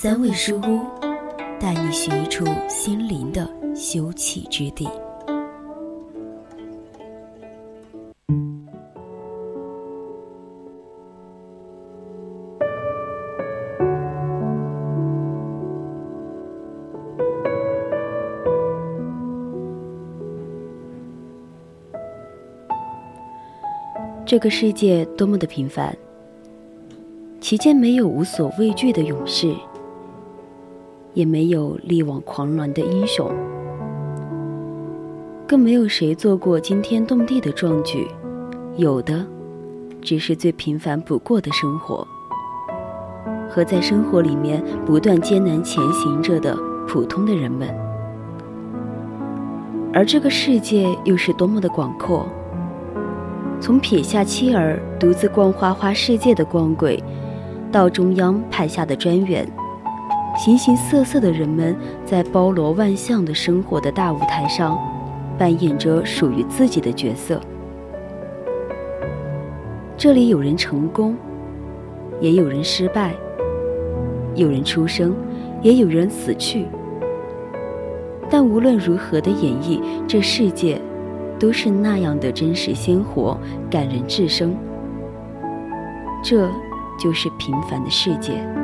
三味书屋，带你寻一处心灵的休憩之地。这个世界多么的平凡，其间没有无所畏惧的勇士，也没有力挽狂澜的英雄，更没有谁做过惊天动地的壮举，有的只是最平凡不过的生活，和在生活里面不断艰难前行着的普通的人们。而这个世界又是多么的广阔。从撇下妻儿独自逛花花世界的光鬼，到中央派下的专员，形形色色的人们在包罗万象的生活的大舞台上，扮演着属于自己的角色。这里有人成功，也有人失败；有人出生，也有人死去。但无论如何的演绎这世界。都是那样的真实鲜活、感人至深。这就是平凡的世界。《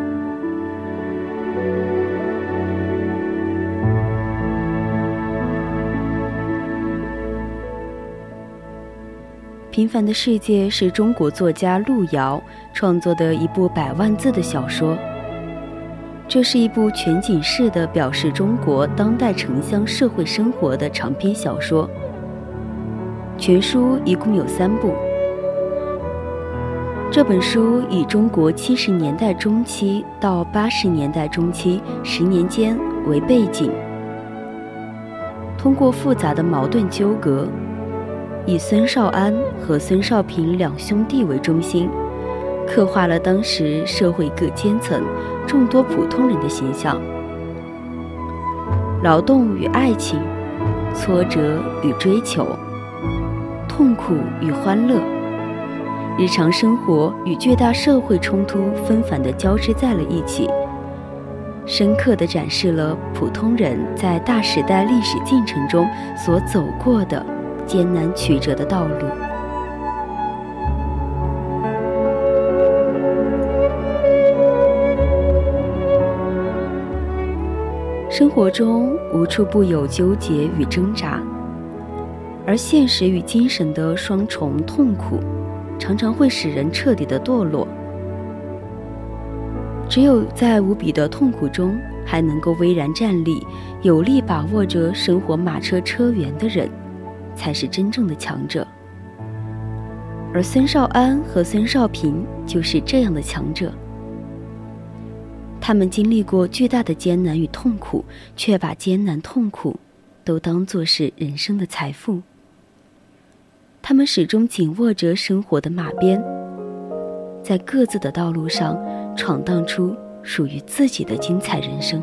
平凡的世界》是中国作家路遥创作的一部百万字的小说。这是一部全景式的表示中国当代城乡社会生活的长篇小说。全书一共有三部。这本书以中国七十年代中期到八十年代中期十年间为背景，通过复杂的矛盾纠葛，以孙少安和孙少平两兄弟为中心，刻画了当时社会各阶层众多普通人的形象。劳动与爱情，挫折与追求。痛苦与欢乐，日常生活与巨大社会冲突纷繁地交织在了一起，深刻地展示了普通人在大时代历史进程中所走过的艰难曲折的道路。生活中无处不有纠结与挣扎。而现实与精神的双重痛苦，常常会使人彻底的堕落。只有在无比的痛苦中还能够巍然站立、有力把握着生活马车车辕的人，才是真正的强者。而孙少安和孙少平就是这样的强者。他们经历过巨大的艰难与痛苦，却把艰难痛苦都当作是人生的财富。他们始终紧握着生活的马鞭，在各自的道路上闯荡出属于自己的精彩人生。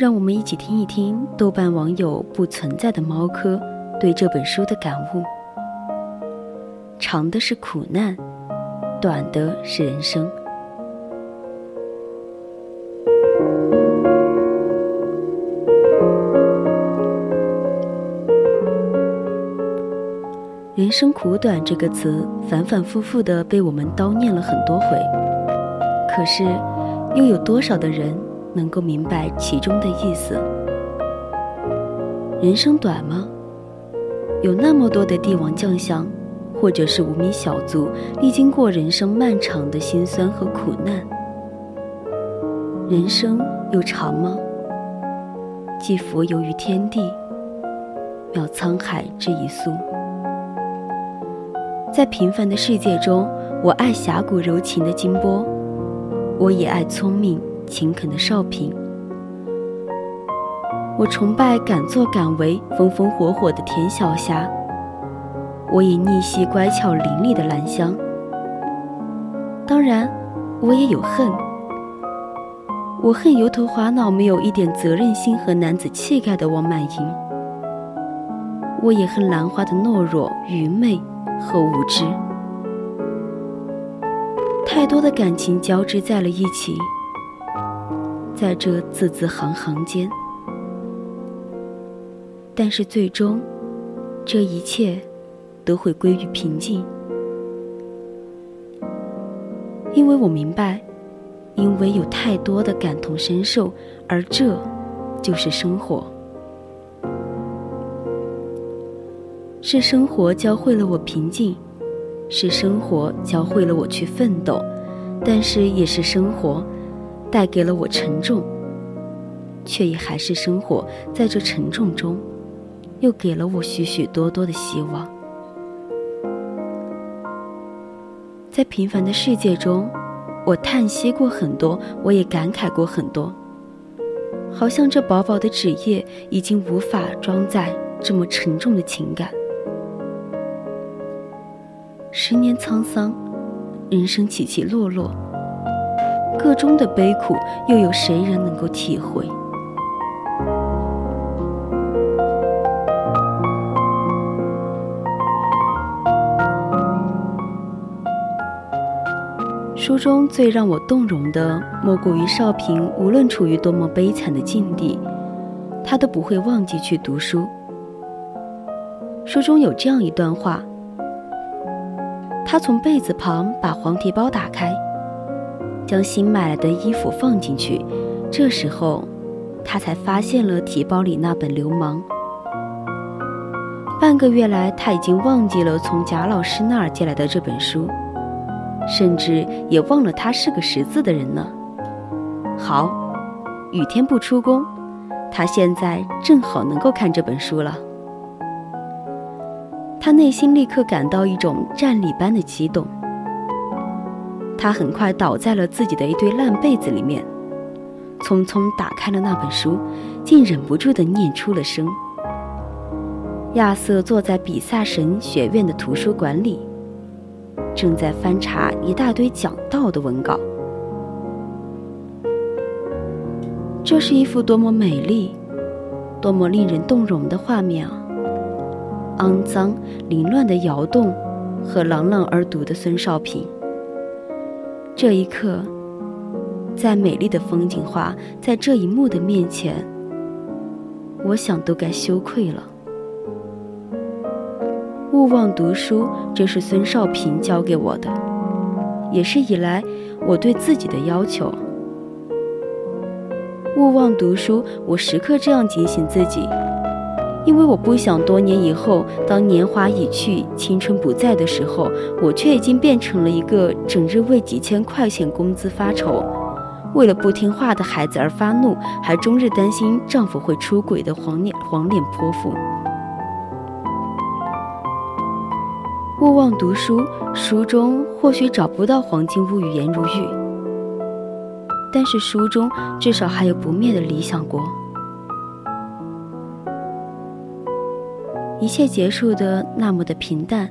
让我们一起听一听豆瓣网友“不存在的猫科”对这本书的感悟：长的是苦难。短的是人生，人生苦短这个词反反复复的被我们叨念了很多回，可是又有多少的人能够明白其中的意思？人生短吗？有那么多的帝王将相。或者是无名小卒历经过人生漫长的辛酸和苦难，人生又长吗？既浮游于天地，渺沧海之一粟。在平凡的世界中，我爱侠骨柔情的金波，我也爱聪明勤恳的少平。我崇拜敢作敢为、风风火火的田小霞，我也逆袭乖巧伶俐的兰香。当然，我也有恨。我恨油头滑脑、没有一点责任心和男子气概的王满盈。我也恨兰花的懦弱、愚昧和无知。太多的感情交织在了一起，在这字字行行间。但是最终，这一切都会归于平静，因为我明白，因为有太多的感同身受，而这就是生活。是生活教会了我平静，是生活教会了我去奋斗，但是也是生活带给了我沉重，却也还是生活在这沉重中。又给了我许许多多的希望。在平凡的世界中，我叹息过很多，我也感慨过很多。好像这薄薄的纸页已经无法装载这么沉重的情感。十年沧桑，人生起起落落，个中的悲苦，又有谁人能够体会？书中最让我动容的，莫过于少平，无论处于多么悲惨的境地，他都不会忘记去读书。书中有这样一段话：他从被子旁把黄提包打开，将新买来的衣服放进去，这时候，他才发现了提包里那本《流氓》。半个月来，他已经忘记了从贾老师那儿借来的这本书。甚至也忘了他是个识字的人呢。好，雨天不出宫，他现在正好能够看这本书了。他内心立刻感到一种战栗般的激动。他很快倒在了自己的一堆烂被子里面，匆匆打开了那本书，竟忍不住地念出了声。亚瑟坐在比萨神学院的图书馆里。正在翻查一大堆讲道的文稿，这是一幅多么美丽、多么令人动容的画面啊！肮脏、凌乱的窑洞和朗朗而读的孙少平，这一刻，再美丽的风景画在这一幕的面前，我想都该羞愧了。勿忘读书，这是孙少平教给我的，也是以来我对自己的要求。勿忘读书，我时刻这样警醒自己，因为我不想多年以后，当年华已去、青春不在的时候，我却已经变成了一个整日为几千块钱工资发愁，为了不听话的孩子而发怒，还终日担心丈夫会出轨的黄脸黄脸泼妇。勿忘读书，书中或许找不到黄金屋与颜如玉，但是书中至少还有不灭的理想国。一切结束的那么的平淡，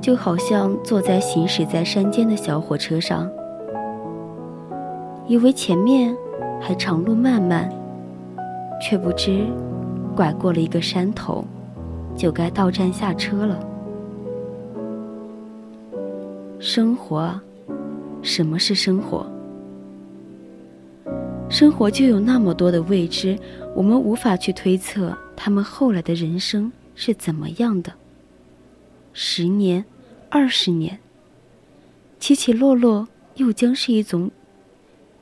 就好像坐在行驶在山间的小火车上，以为前面还长路漫漫，却不知拐过了一个山头。就该到站下车了。生活，什么是生活？生活就有那么多的未知，我们无法去推测他们后来的人生是怎么样的。十年，二十年，起起落落，又将是一种，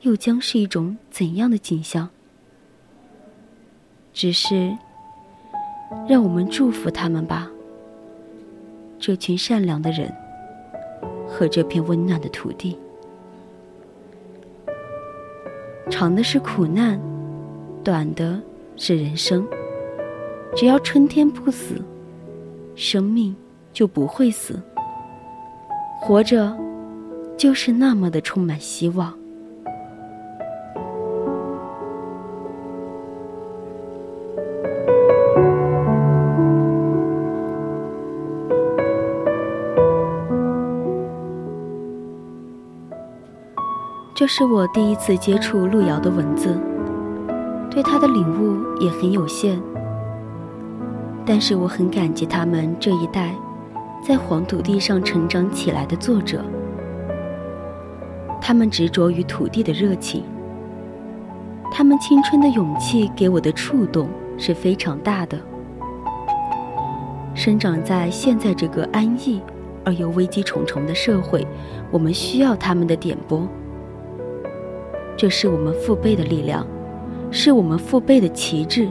又将是一种怎样的景象？只是。让我们祝福他们吧，这群善良的人和这片温暖的土地。长的是苦难，短的是人生。只要春天不死，生命就不会死。活着，就是那么的充满希望。这是我第一次接触路遥的文字，对他的领悟也很有限。但是我很感激他们这一代在黄土地上成长起来的作者，他们执着于土地的热情，他们青春的勇气给我的触动是非常大的。生长在现在这个安逸而又危机重重的社会，我们需要他们的点拨。这是我们父辈的力量，是我们父辈的旗帜。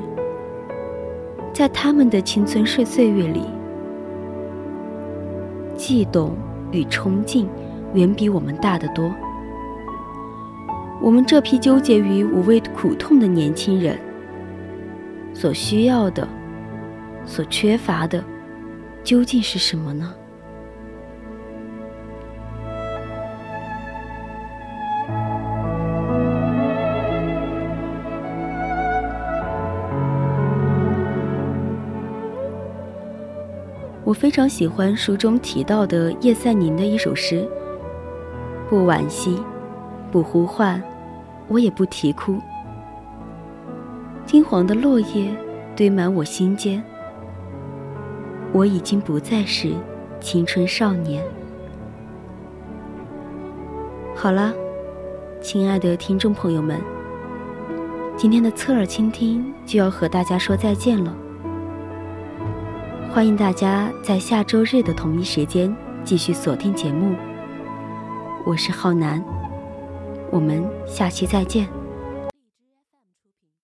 在他们的青春岁岁月里，悸动与冲劲远比我们大得多。我们这批纠结于无谓苦痛的年轻人，所需要的、所缺乏的，究竟是什么呢？我非常喜欢书中提到的叶赛宁的一首诗：“不惋惜，不呼唤，我也不啼哭。金黄的落叶堆满我心间，我已经不再是青春少年。”好了，亲爱的听众朋友们，今天的侧耳倾听就要和大家说再见了。欢迎大家在下周日的同一时间继续锁定节目。我是浩南，我们下期再见。